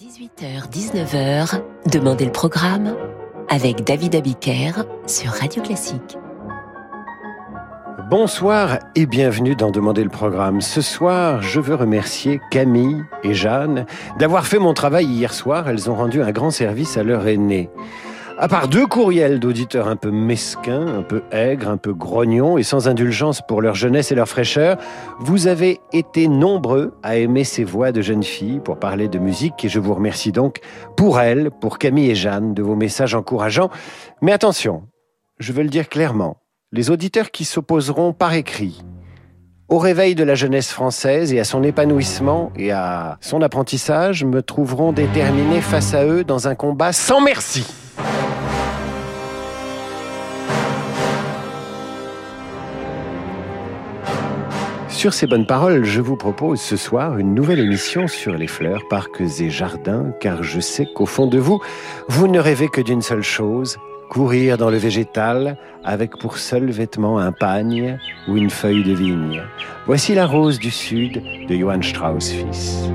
18h-19h, Demandez le programme avec David Abiker sur Radio Classique. Bonsoir et bienvenue dans Demander le programme. Ce soir, je veux remercier Camille et Jeanne d'avoir fait mon travail hier soir. Elles ont rendu un grand service à leur aîné. À part deux courriels d'auditeurs un peu mesquins, un peu aigres, un peu grognons et sans indulgence pour leur jeunesse et leur fraîcheur, vous avez été nombreux à aimer ces voix de jeunes filles pour parler de musique et je vous remercie donc pour elles, pour Camille et Jeanne, de vos messages encourageants. Mais attention, je veux le dire clairement, les auditeurs qui s'opposeront par écrit au réveil de la jeunesse française et à son épanouissement et à son apprentissage me trouveront déterminés face à eux dans un combat sans merci. Sur ces bonnes paroles, je vous propose ce soir une nouvelle émission sur les fleurs, parcs et jardins, car je sais qu'au fond de vous, vous ne rêvez que d'une seule chose, courir dans le végétal avec pour seul vêtement un pagne ou une feuille de vigne. Voici la rose du sud de Johann Strauss fils.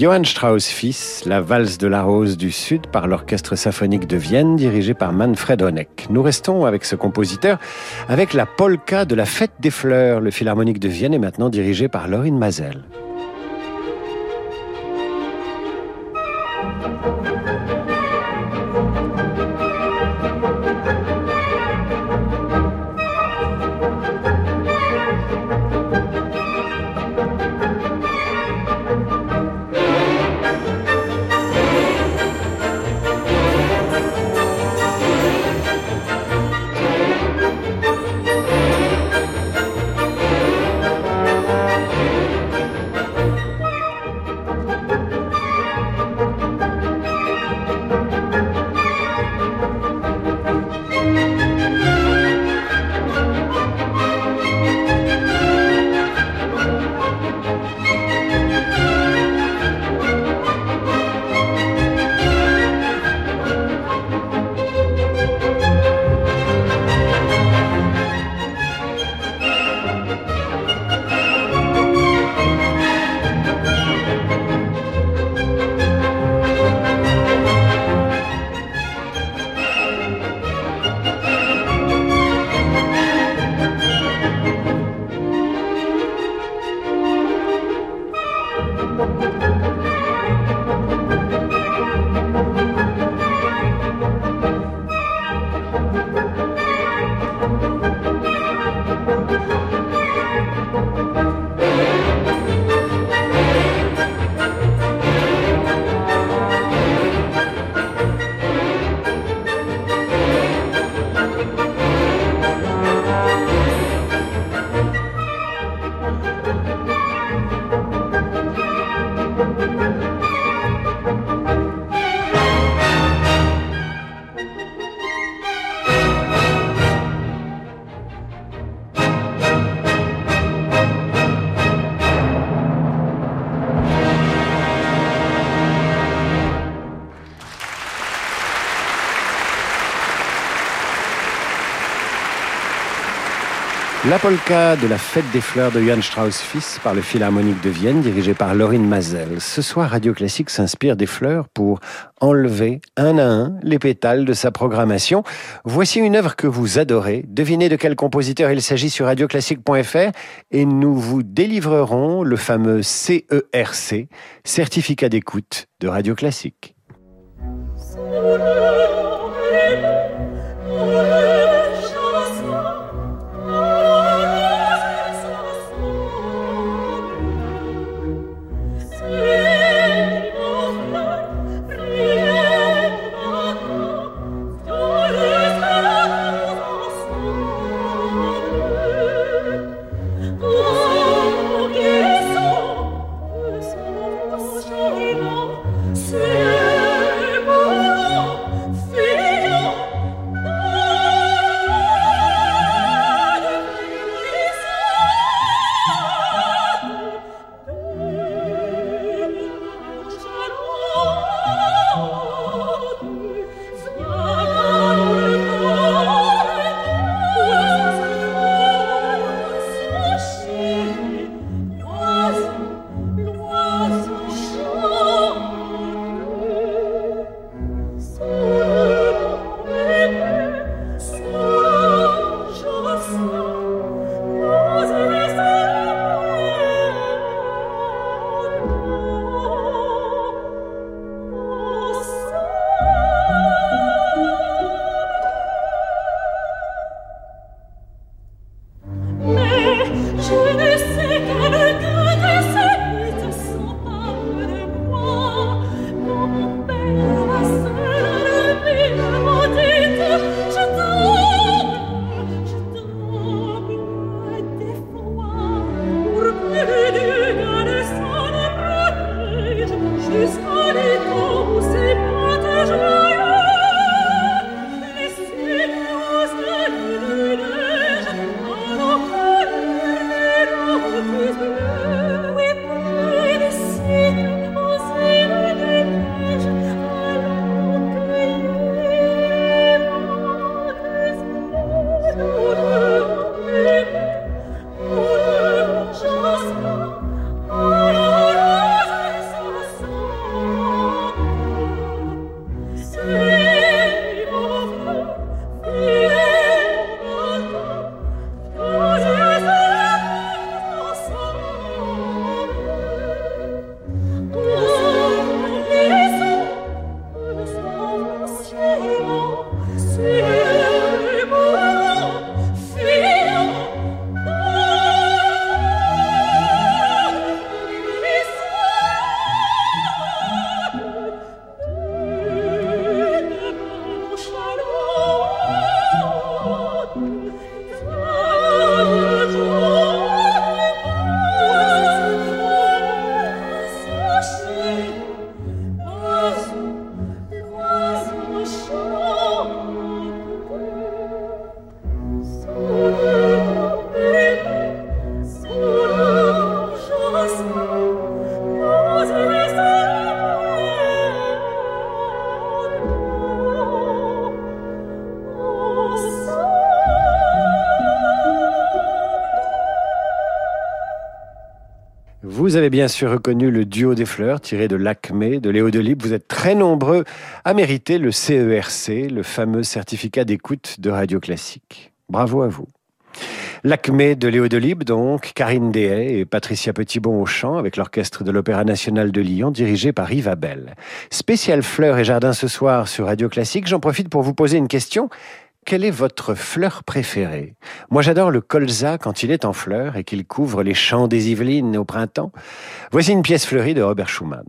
Johann Strauss fils, la valse de la rose du Sud par l'orchestre symphonique de Vienne dirigé par Manfred Honeck. Nous restons avec ce compositeur avec la polka de la fête des fleurs. Le philharmonique de Vienne est maintenant dirigé par Laurine Mazel. La polka de la fête des fleurs de Johann Strauss fils par le Philharmonique de Vienne dirigé par Laurine Mazel. Ce soir, Radio Classique s'inspire des fleurs pour enlever un à un les pétales de sa programmation. Voici une œuvre que vous adorez. Devinez de quel compositeur il s'agit sur radioclassique.fr et nous vous délivrerons le fameux CERC, certificat d'écoute de Radio Classique. Bien sûr reconnu le duo des fleurs tiré de l'Acmé de Léo Delibes. Vous êtes très nombreux à mériter le CERC, le fameux certificat d'écoute de Radio Classique. Bravo à vous. L'Acmé de Léo Delibes, donc, Karine Dehay et Patricia Petitbon au chant, avec l'orchestre de l'Opéra National de Lyon, dirigé par Yves Abel. Spécial fleurs et jardins ce soir sur Radio Classique. J'en profite pour vous poser une question. Quelle est votre fleur préférée? Moi j'adore le colza quand il est en fleurs et qu'il couvre les champs des Yvelines au printemps. Voici une pièce fleurie de Robert Schumann.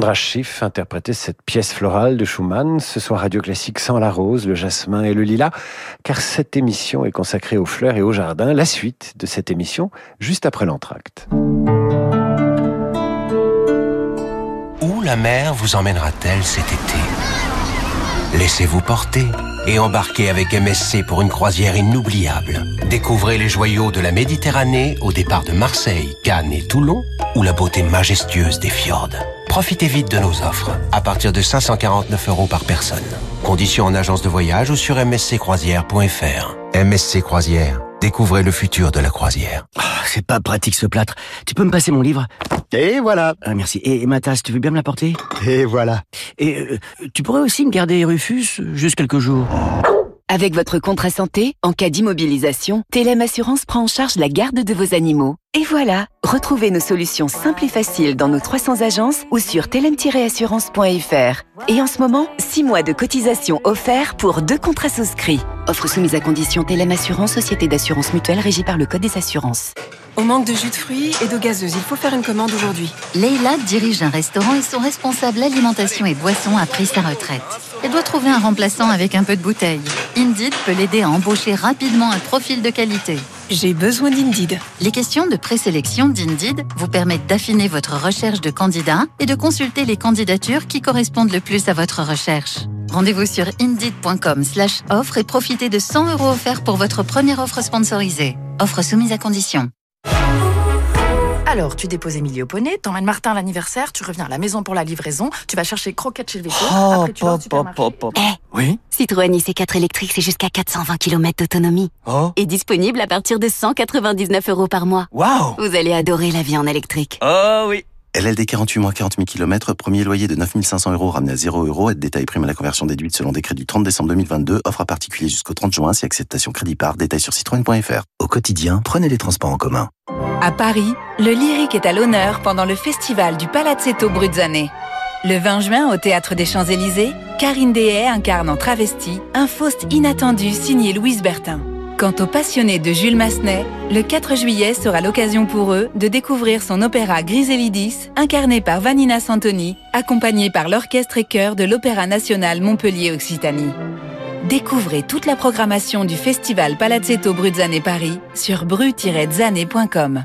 Sandra Schiff interprétait cette pièce florale de Schumann. Ce soir, Radio Classique sans la rose, le jasmin et le lilas, car cette émission est consacrée aux fleurs et aux jardins. La suite de cette émission, juste après l'entracte. Où la mer vous emmènera-t-elle cet été? Laissez-vous porter et embarquez avec MSC pour une croisière inoubliable. Découvrez les joyaux de la Méditerranée au départ de Marseille, Cannes et Toulon ou la beauté majestueuse des fjords. Profitez vite de nos offres, à partir de 549 euros par personne. Conditions en agence de voyage ou sur msccroisière.fr. MSC Croisière, découvrez le futur de la croisière. Oh, c'est pas pratique ce plâtre. Tu peux me passer mon livre? Et voilà. Ah, merci. Et, ma tasse, tu veux bien me la porter Et voilà. Et euh, tu pourrais aussi me garder Rufus juste quelques jours. Avec votre contrat santé, en cas d'immobilisation, Télém Assurance prend en charge la garde de vos animaux. Et voilà, retrouvez nos solutions simples et faciles dans nos 300 agences ou sur telem-assurance.fr. Et en ce moment, 6 mois de cotisation offerts pour deux contrats souscrits. Offre soumise à condition Télém Assurance, société d'assurance mutuelle régie par le Code des assurances. Au manque de jus de fruits et d'eau gazeuse, il faut faire une commande aujourd'hui. Leila dirige un restaurant et son responsable alimentation et boisson a pris sa retraite. Elle doit trouver un remplaçant avec un peu de bouteille. Indeed peut l'aider à embaucher rapidement un profil de qualité. J'ai besoin d'Indeed. Les questions de présélection d'Indeed vous permettent d'affiner votre recherche de candidats et de consulter les candidatures qui correspondent le plus à votre recherche. Rendez-vous sur indeed.com slash offre et profitez de 100 euros offerts pour votre première offre sponsorisée. Offre soumise à condition. Alors, tu déposes Émilie au poney, t'emmènes Martin à l'anniversaire, tu reviens à la maison pour la livraison, tu vas chercher croquettes chez le veto, Oh, après tu vas au pop, pop, supermarché. pop, pop. Eh, Oui Citroën IC4 électrique, c'est jusqu'à 420 km d'autonomie. Oh Et disponible à partir de 199 euros par mois. Waouh Vous allez adorer la vie en électrique. Oh oui LLD 48 mois 40 000 km, premier loyer de 9500 euros ramené à 0 euros, aide détail prime à la conversion déduite selon décret du 30 décembre 2022, offre à particulier jusqu'au 30 juin, si acceptation crédit par, détail sur citroën.fr. Au quotidien, prenez les transports en commun. À Paris, le lyrique est à l'honneur pendant le festival du Palazzetto Bruzzane. Le 20 juin, au Théâtre des Champs-Élysées, Karine Dehaye incarne en travesti un Faust inattendu signé Louise Bertin. Quant aux passionnés de Jules Massenet, le 4 juillet sera l'occasion pour eux de découvrir son opéra Griselidis, incarné par Vanina Santoni, accompagné par l'orchestre et chœur de l'Opéra national Montpellier-Occitanie. Découvrez toute la programmation du festival Palazzetto Bruzzane Paris sur bru-zane.com.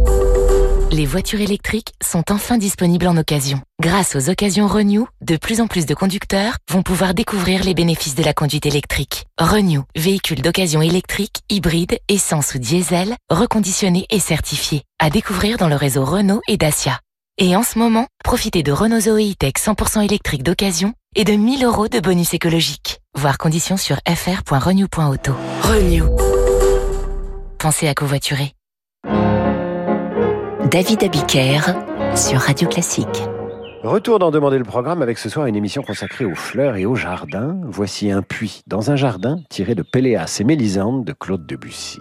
Les voitures électriques sont enfin disponibles en occasion. Grâce aux occasions Renew, de plus en plus de conducteurs vont pouvoir découvrir les bénéfices de la conduite électrique. Renew, véhicule d'occasion électrique, hybride, essence ou diesel, reconditionné et certifié. À découvrir dans le réseau Renault et Dacia. Et en ce moment, profitez de Renault Zoe E-Tech 100% électrique d'occasion et de 1000 euros de bonus écologique. Voir conditions sur fr.renew.auto. Renew. Pensez à covoiturer. David Abiker sur Radio Classique. Retour d'en demander le programme avec ce soir une émission consacrée aux fleurs et aux jardins. Voici un puits dans un jardin tiré de Péléas et Mélisande de Claude Debussy.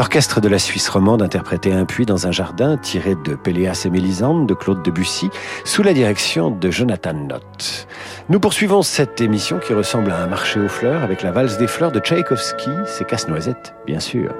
L'orchestre de la Suisse romande interprétait un puits dans un jardin tiré de Péléas et Mélisande de Claude Debussy sous la direction de Jonathan Nott. Nous poursuivons cette émission qui ressemble à un marché aux fleurs avec la valse des fleurs de Tchaïkovski, c'est casse-noisette, bien sûr.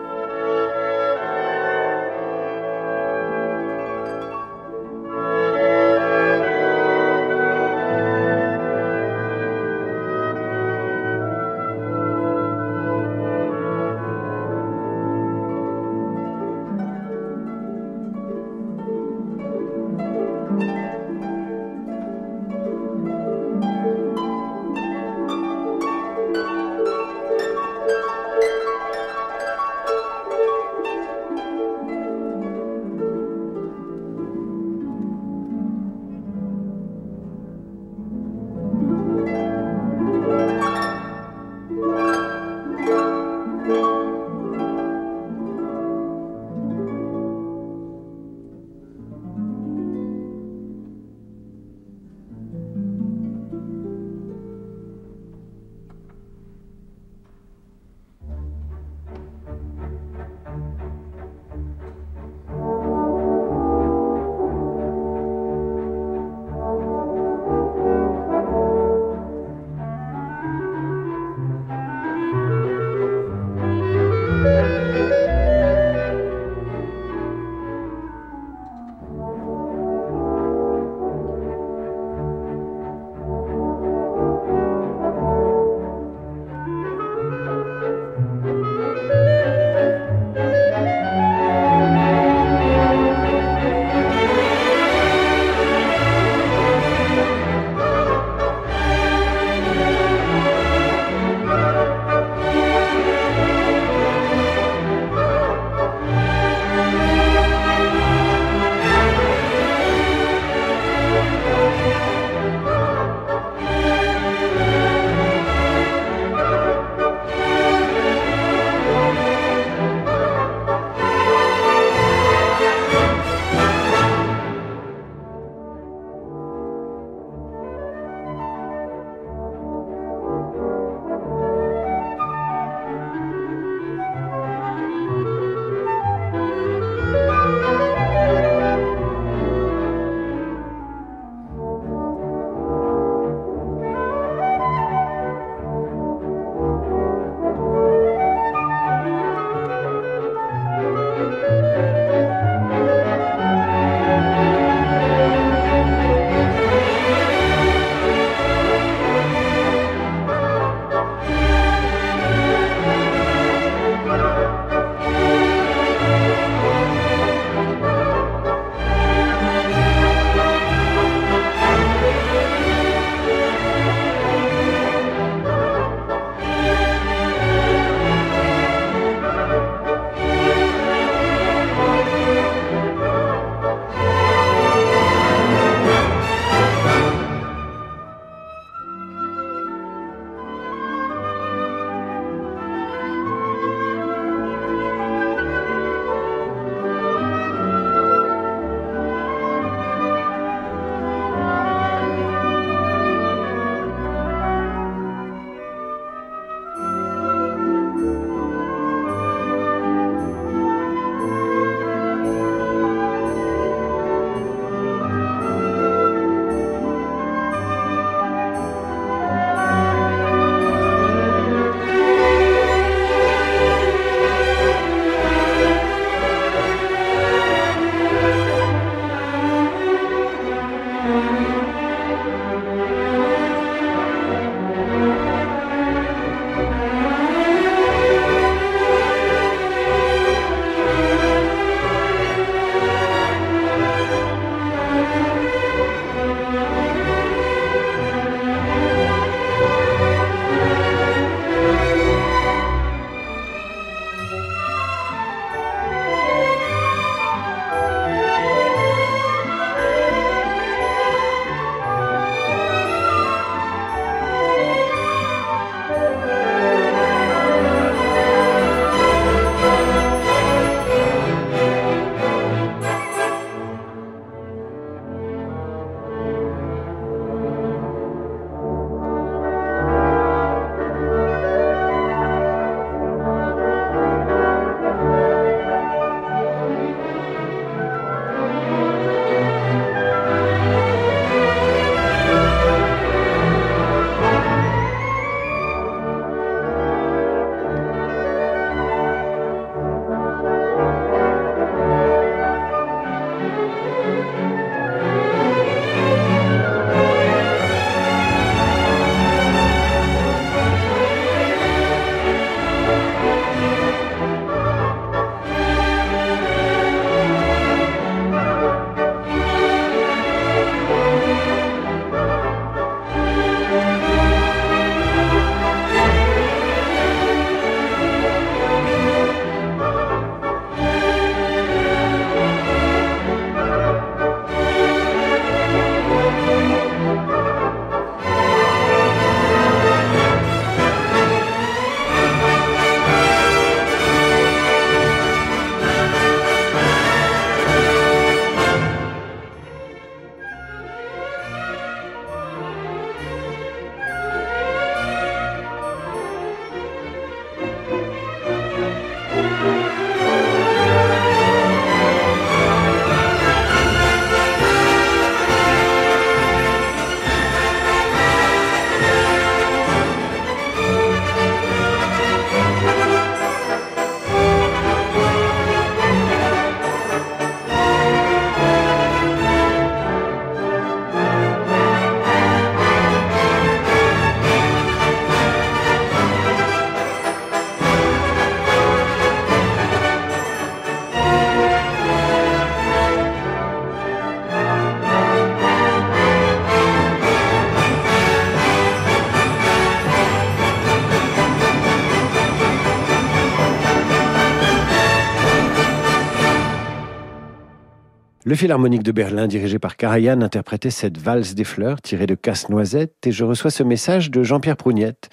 Le Philharmonique de Berlin, dirigé par Karajan, interprétait cette valse des fleurs tirée de Casse-Noisette et je reçois ce message de Jean-Pierre Prougnette.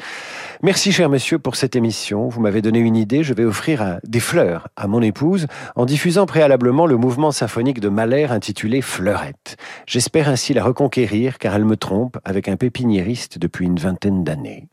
Merci, cher monsieur, pour cette émission. Vous m'avez donné une idée. Je vais offrir des fleurs à mon épouse en diffusant préalablement le mouvement symphonique de Mahler intitulé Fleurette. J'espère ainsi la reconquérir car elle me trompe avec un pépiniériste depuis une vingtaine d'années.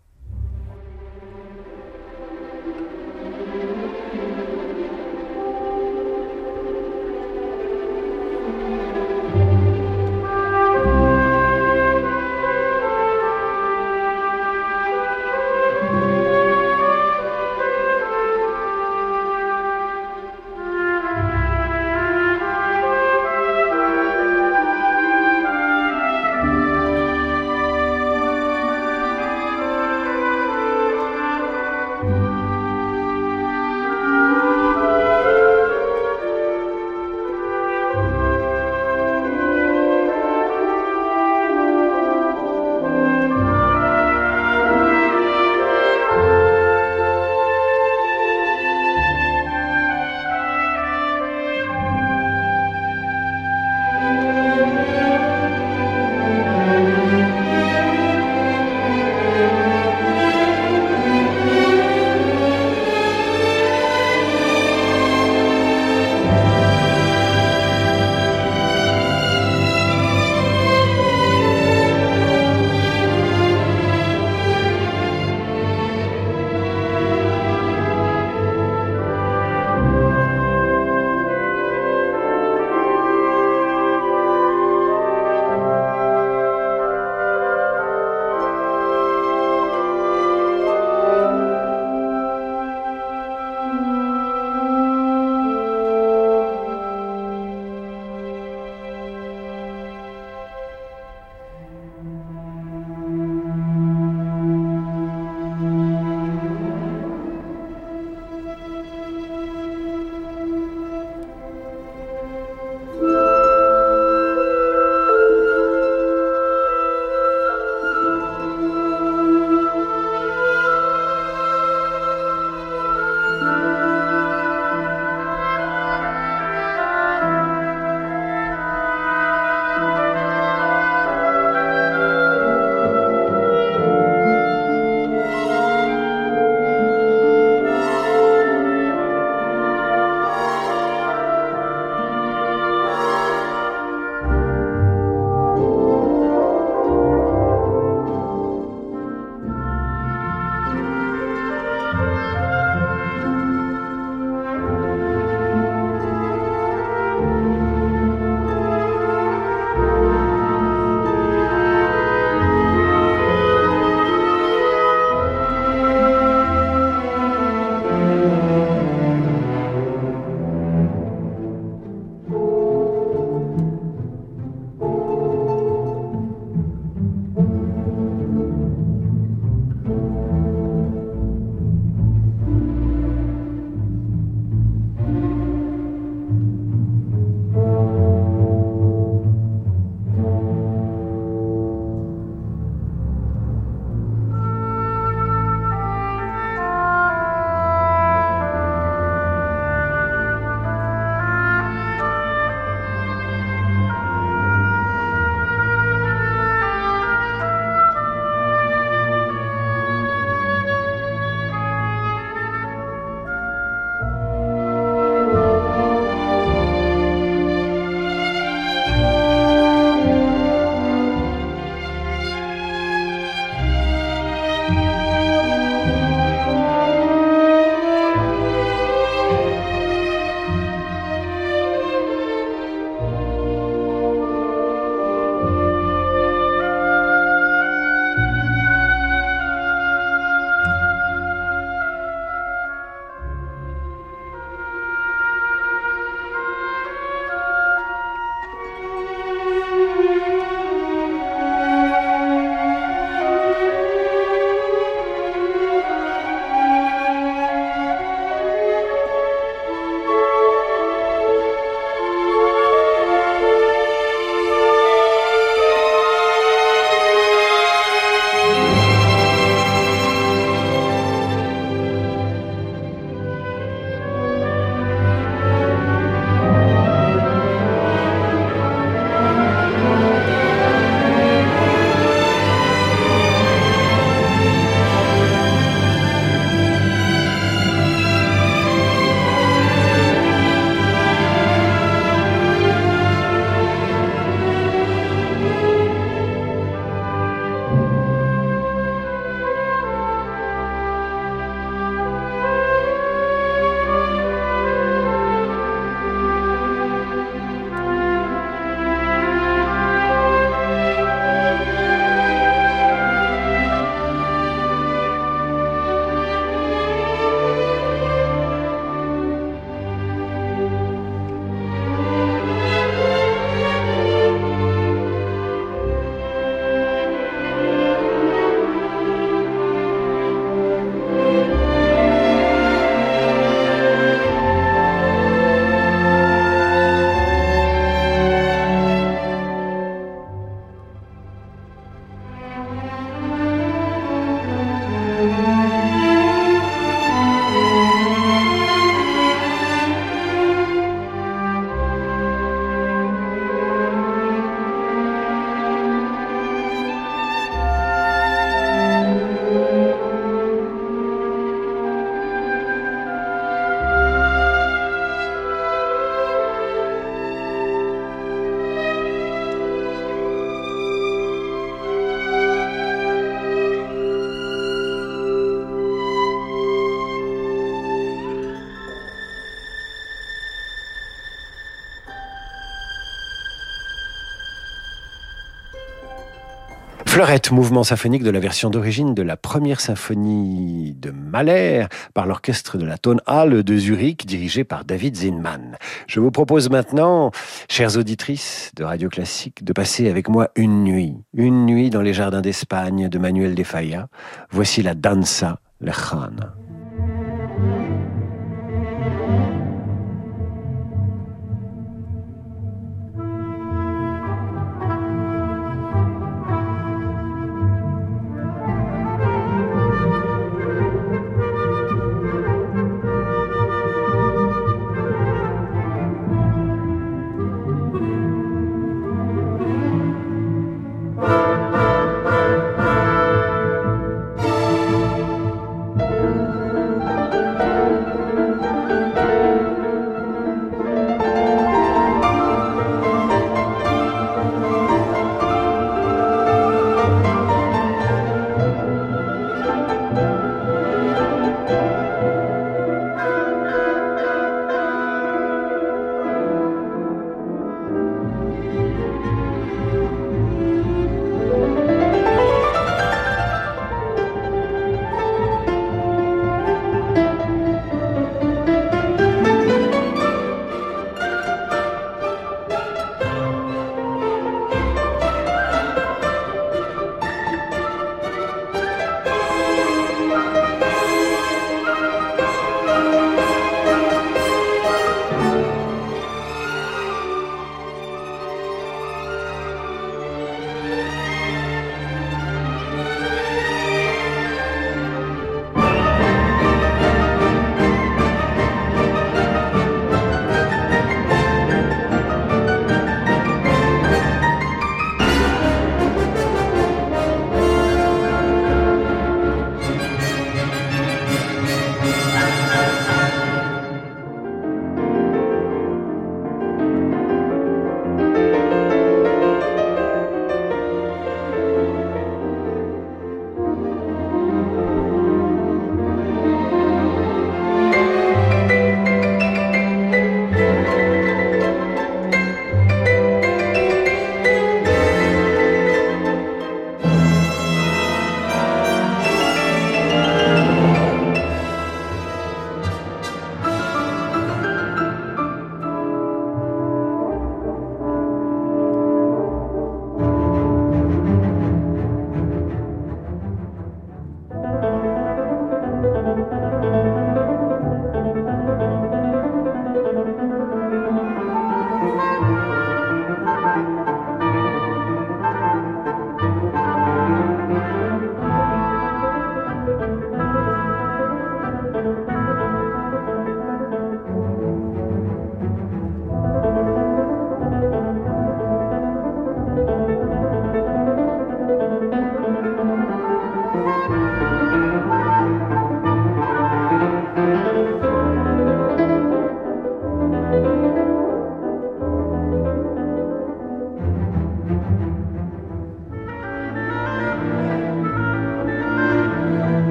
Fleurette, mouvement symphonique de la version d'origine de la première symphonie de Mahler par l'orchestre de la Tonhalle de Zurich dirigé par David Zinman. Je vous propose maintenant, chères auditrices de Radio Classique, de passer avec moi une nuit, une nuit dans les jardins d'Espagne de Manuel de Falla. Voici la danza lejana.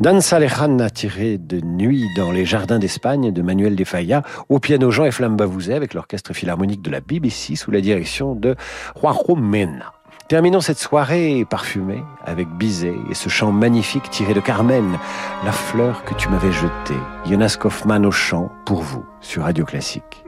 Danza Lejana tiré de Nuit dans les jardins d'Espagne de Manuel de Falla, au piano Jean et Flamme Bavouzet avec l'orchestre philharmonique de la BBC sous la direction de Juanjo Mena. Terminons cette soirée parfumée avec Bizet et ce chant magnifique tiré de Carmen, La fleur que tu m'avais jetée. Jonas Kaufmann au chant pour vous sur Radio Classique.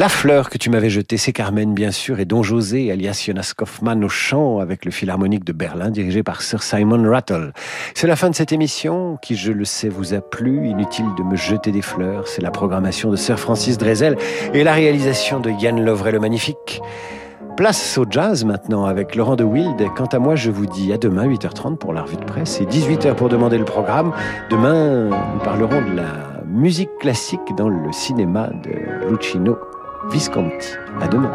La fleur que tu m'avais jetée, c'est Carmen, bien sûr, et Don José, alias Jonas Kaufmann, au chant avec le Philharmonique de Berlin, dirigé par Sir Simon Rattle. C'est la fin de cette émission, qui, je le sais, vous a plu. Inutile de me jeter des fleurs. C'est la programmation de Sir Francis Drezel et la réalisation de Yann Lovray le Magnifique. Place au jazz maintenant avec Laurent de Wild. Quant à moi, je vous dis à demain, 8h30 pour la revue de presse et 18h pour demander le programme. Demain, nous parlerons de la musique classique dans le cinéma de Lucino Visconti. À demain.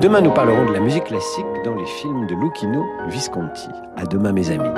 Demain, nous parlerons de la musique classique dans les films de Lucchino Visconti. À demain, mes amis.